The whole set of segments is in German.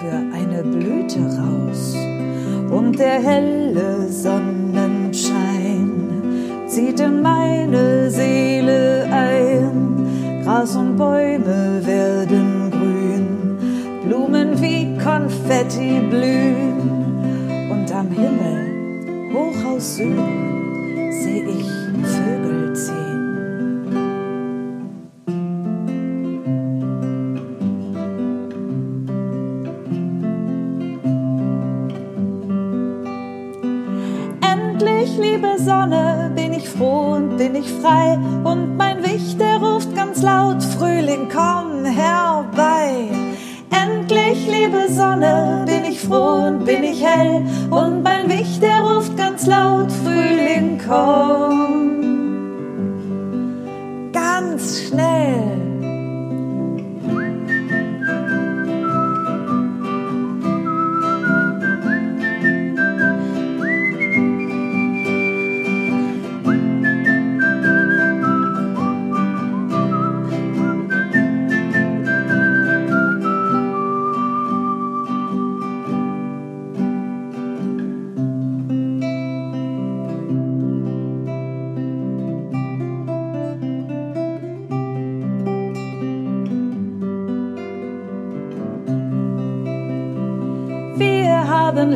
für eine Blüte raus? Und der helle Sonnenschein zieht in meine Seele ein. Gras und Bäume werden grün, Blumen wie Konfetti blühen. Und am Himmel, hoch aus Süden, ich frei. Und mein Wicht, der ruft ganz laut, Frühling, komm herbei. Endlich, liebe Sonne, bin ich froh und bin ich hell. Und mein Wicht, der ruft ganz laut, Frühling, komm. Ganz schnell.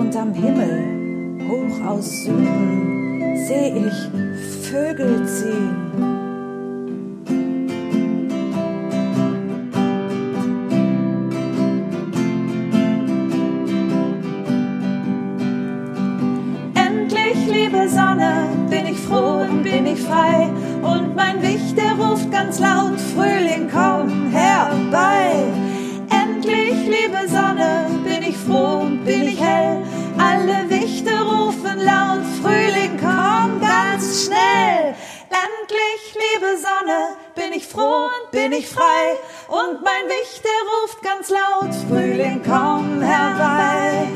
unterm Himmel, hoch aus Süden, seh ich Vögel ziehen. frei und mein Wicht, der ruft ganz laut, Frühling komm. Liebe Sonne, bin ich froh und bin ich frei. Und mein Wicht, der ruft ganz laut, Frühling, komm herbei.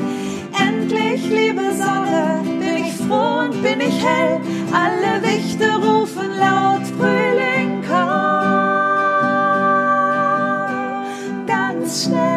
Endlich, liebe Sonne, bin ich froh und bin ich hell. Alle Wichte rufen laut, Frühling, komm ganz schnell.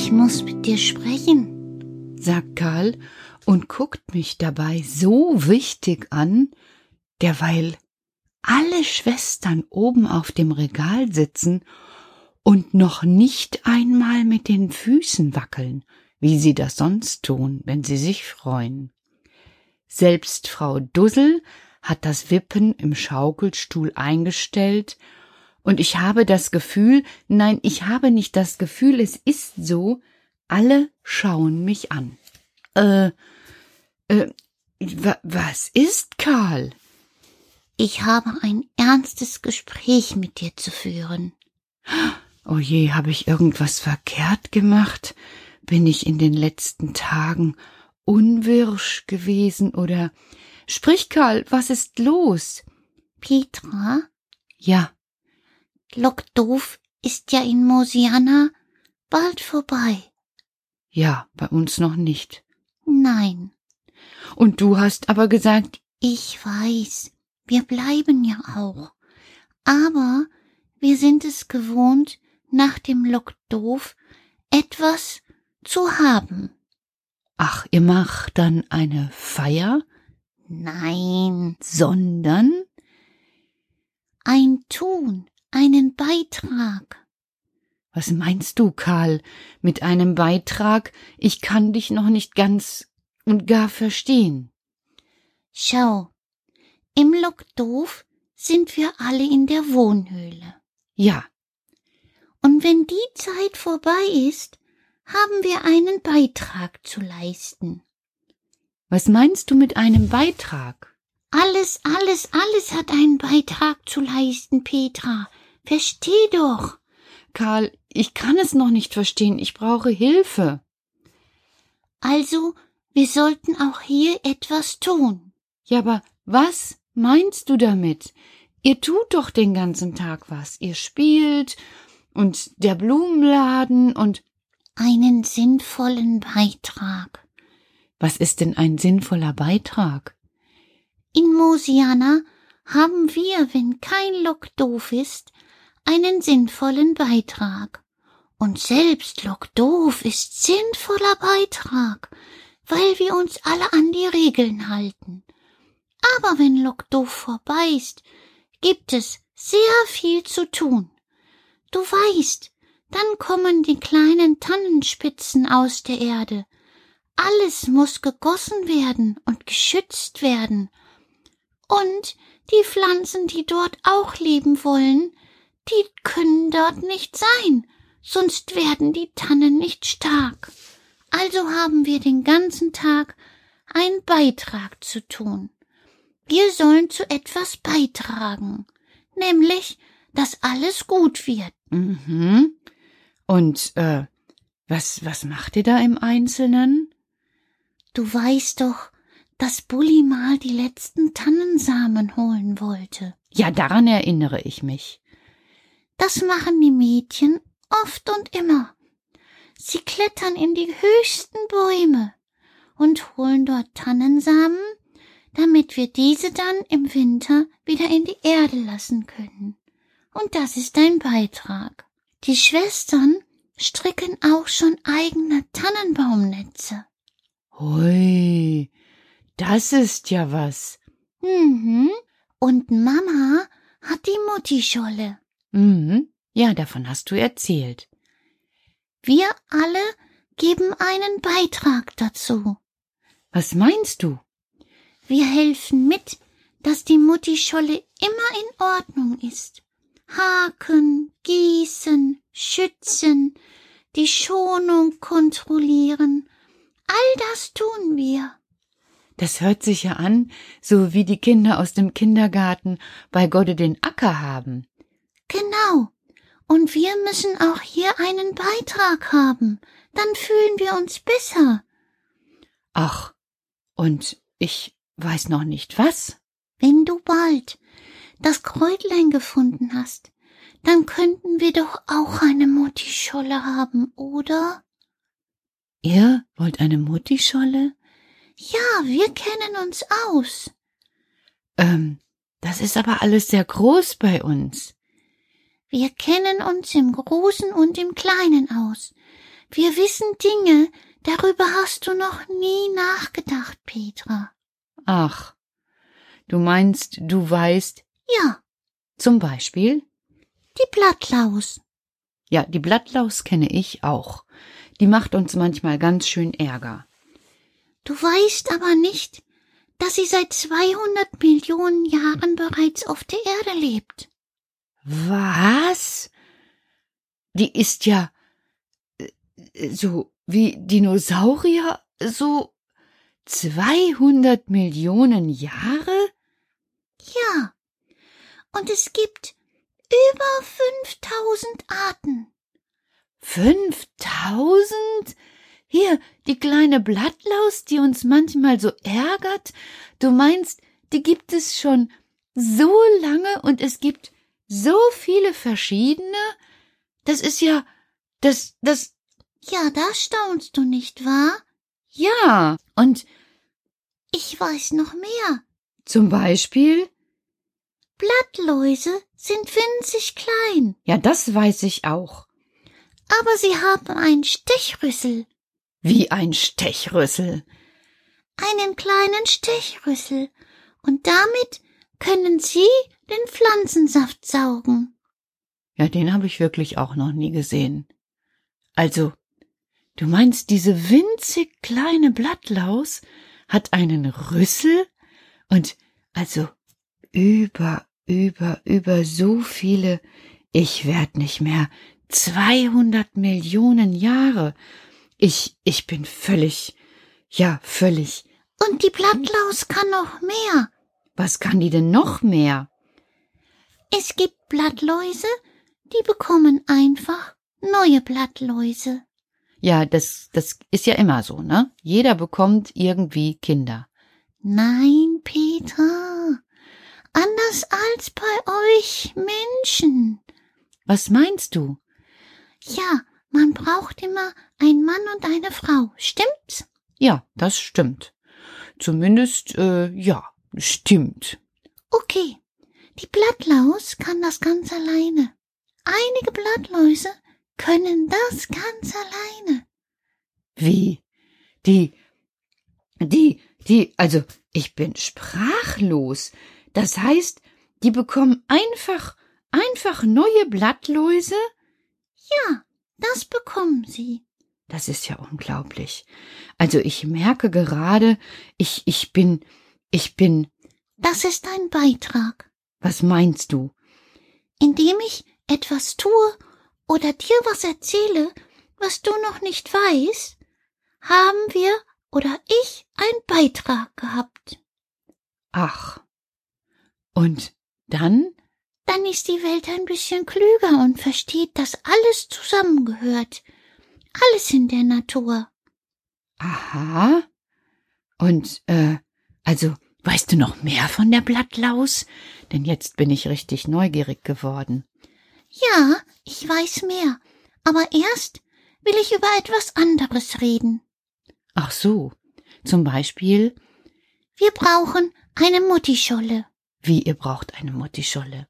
Ich muss mit dir sprechen. sagt Karl und guckt mich dabei so wichtig an, derweil alle Schwestern oben auf dem Regal sitzen und noch nicht einmal mit den Füßen wackeln, wie sie das sonst tun, wenn sie sich freuen. Selbst Frau Dussel hat das Wippen im Schaukelstuhl eingestellt, und ich habe das Gefühl, nein, ich habe nicht das Gefühl, es ist so, alle schauen mich an. Äh, äh, wa was ist, Karl? Ich habe ein ernstes Gespräch mit dir zu führen. Oh je, habe ich irgendwas verkehrt gemacht? Bin ich in den letzten Tagen unwirsch gewesen oder Sprich, Karl, was ist los? Petra, Ja, Lockdoof ist ja in Mosiana bald vorbei. ja, bei uns noch nicht. Nein, Und du hast aber gesagt, ich weiß, wir bleiben ja auch. Aber wir sind es gewohnt, nach dem Lockdoof etwas zu haben. ach, ihr macht dann eine Feier, Nein, sondern ein Tun, einen Beitrag. Was meinst du, Karl, mit einem Beitrag? Ich kann dich noch nicht ganz und gar verstehen. Schau, im Lockdoof sind wir alle in der Wohnhöhle. Ja, Und wenn die Zeit vorbei ist, haben wir einen Beitrag zu leisten. was meinst du mit einem Beitrag? Alles, alles, alles hat einen Beitrag zu leisten, Petra. Versteh doch. Karl, ich kann es noch nicht verstehen. Ich brauche Hilfe. Also, wir sollten auch hier etwas tun. Ja, aber was meinst du damit? Ihr tut doch den ganzen Tag was. Ihr spielt und der Blumenladen und Einen sinnvollen Beitrag. was ist denn ein sinnvoller Beitrag? In Mosiana haben wir, wenn kein Lock doof ist, einen sinnvollen Beitrag. Und selbst Lock doof ist sinnvoller Beitrag, weil wir uns alle an die Regeln halten. Aber wenn Lock doof vorbei ist, gibt es sehr viel zu tun. Du weißt, dann kommen die kleinen Tannenspitzen aus der Erde. Alles muss gegossen werden und geschützt werden. Und die Pflanzen, die dort auch leben wollen, die können dort nicht sein, sonst werden die Tannen nicht stark. Also haben wir den ganzen Tag einen Beitrag zu tun. Wir sollen zu etwas beitragen, nämlich, dass alles gut wird. Mhm. Und äh, was was macht ihr da im Einzelnen? Du weißt doch, dass Bulli mal die letzten Tannensamen holen wollte. Ja, daran erinnere ich mich. Das machen die Mädchen oft und immer. Sie klettern in die höchsten Bäume und holen dort Tannensamen, damit wir diese dann im Winter wieder in die Erde lassen können. Und das ist ein Beitrag. Die Schwestern stricken auch schon eigene Tannenbaumnetze. Hui, das ist ja was. Mhm. Und Mama hat die Muttischolle. Mhm. Ja, davon hast du erzählt. Wir alle geben einen Beitrag dazu. Was meinst du? Wir helfen mit, dass die Muttischolle immer in Ordnung ist. Haken, gießen, schützen, die Schonung kontrollieren. All das tun wir. Das hört sich ja an, so wie die Kinder aus dem Kindergarten bei Gode den Acker haben. Genau. Und wir müssen auch hier einen Beitrag haben. Dann fühlen wir uns besser. Ach, und ich weiß noch nicht was. Wenn du bald das Kräutlein gefunden hast, dann könnten wir doch auch eine Muttischolle haben, oder? Ihr wollt eine Muttischolle? Ja, wir kennen uns aus. Ähm, das ist aber alles sehr groß bei uns. Wir kennen uns im Großen und im Kleinen aus. Wir wissen Dinge, darüber hast du noch nie nachgedacht, Petra. Ach, du meinst, du weißt, Ja, zum Beispiel? die Blattlaus. Ja, die Blattlaus kenne ich auch. Die macht uns manchmal ganz schön Ärger. Du weißt aber nicht, dass sie seit 200 Millionen Jahren bereits auf der Erde lebt. Was? Die ist ja äh, so wie Dinosaurier, so 200 Millionen Jahre? Ja. Und es gibt über 5000 Arten. 5000? Hier, die kleine Blattlaus, die uns manchmal so ärgert. Du meinst, die gibt es schon so lange und es gibt so viele verschiedene? Das ist ja, das, das, Ja, da staunst du nicht wahr? ja. Und Ich weiß noch mehr. zum Beispiel? Blattläuse sind winzig klein, Ja, das weiß ich auch. aber sie haben einen Stechrüssel, Wie ein Stechrüssel. einen kleinen Stechrüssel, und damit können sie den Pflanzensaft saugen. Ja, den habe ich wirklich auch noch nie gesehen. Also, du meinst, diese winzig kleine Blattlaus hat einen Rüssel und also über, über, über so viele, ich werd nicht mehr, 200 Millionen Jahre. Ich, ich bin völlig, ja, völlig. Und die Blattlaus kann noch mehr. Was kann die denn noch mehr? Es gibt Blattläuse, die bekommen einfach neue Blattläuse. Ja, das, das ist ja immer so, ne? Jeder bekommt irgendwie Kinder. Nein, Peter. Anders als bei euch Menschen. Was meinst du? Ja, man braucht immer einen Mann und eine Frau, stimmt's? Ja, das stimmt. Zumindest, äh, ja, stimmt. Okay. Die Blattlaus kann das ganz alleine. Einige Blattläuse können das ganz alleine. Wie? Die, die, die, also ich bin sprachlos. Das heißt, die bekommen einfach, einfach neue Blattläuse? Ja, das bekommen sie. Das ist ja unglaublich. Also ich merke gerade, ich, ich bin, ich bin. Das ist ein Beitrag. Was meinst du? Indem ich etwas tue oder dir was erzähle, was du noch nicht weißt, haben wir oder ich einen Beitrag gehabt. Ach. Und dann? Dann ist die Welt ein bisschen klüger und versteht, dass alles zusammengehört. Alles in der Natur. Aha. Und, äh, also, weißt du noch mehr von der Blattlaus? Denn jetzt bin ich richtig neugierig geworden. Ja, ich weiß mehr. Aber erst will ich über etwas anderes reden. Ach so. Zum Beispiel? Wir brauchen eine Muttischolle. Wie ihr braucht eine Muttischolle?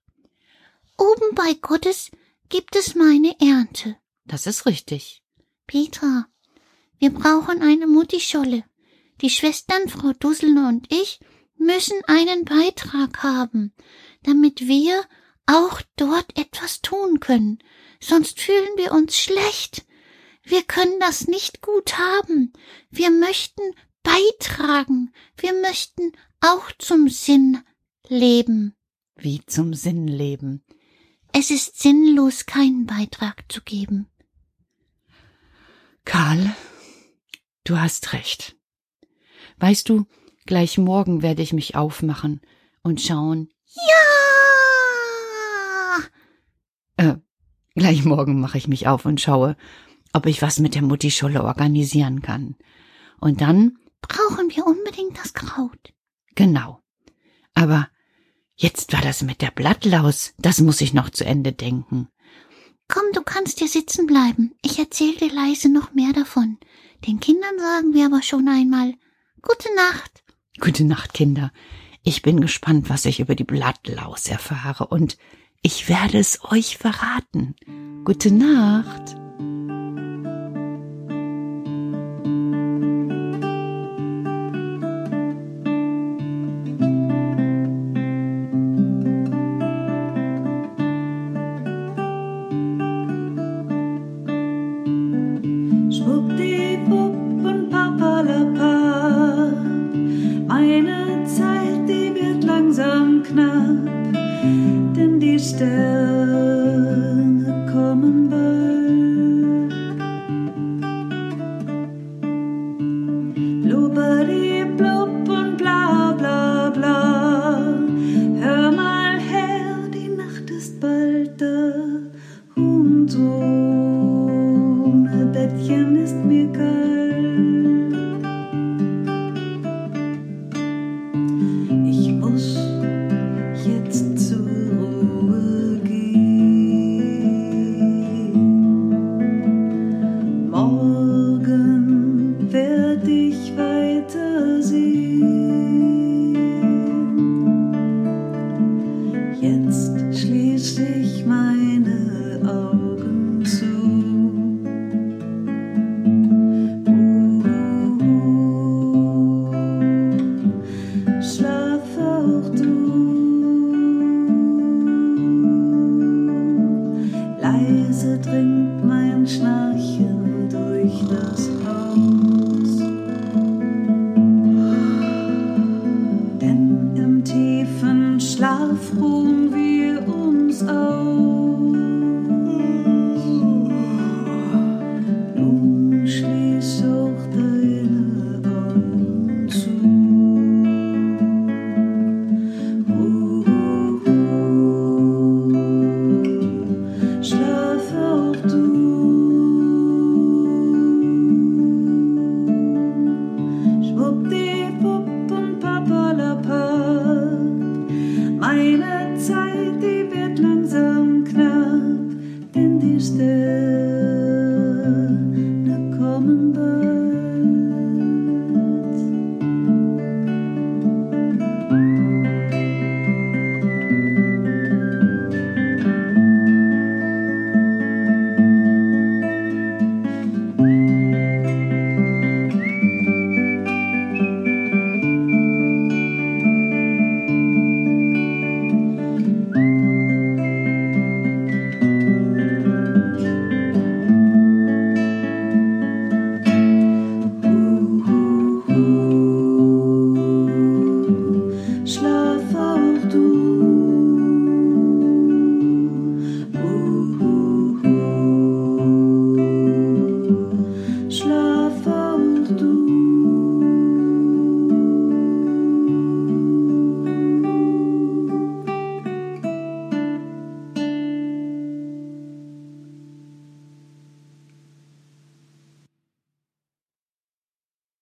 Oben bei Gottes gibt es meine Ernte. Das ist richtig. Petra, wir brauchen eine Muttischolle. Die Schwestern Frau Dussel und ich müssen einen Beitrag haben, damit wir auch dort etwas tun können. Sonst fühlen wir uns schlecht. Wir können das nicht gut haben. Wir möchten beitragen. Wir möchten auch zum Sinn leben. Wie zum Sinn leben? Es ist sinnlos, keinen Beitrag zu geben. Karl, du hast recht. Weißt du, gleich morgen werde ich mich aufmachen und schauen. Ja! Äh, gleich morgen mache ich mich auf und schaue, ob ich was mit der Muttischolle organisieren kann. Und dann Brauchen wir unbedingt das Kraut. Genau. Aber jetzt war das mit der Blattlaus, das muss ich noch zu Ende denken. Komm, du kannst hier sitzen bleiben. Ich erzähl dir leise noch mehr davon. Den Kindern sagen wir aber schon einmal Gute Nacht. Gute Nacht, Kinder. Ich bin gespannt, was ich über die Blattlaus erfahre, und ich werde es euch verraten. Gute Nacht. Weitersehen. Jetzt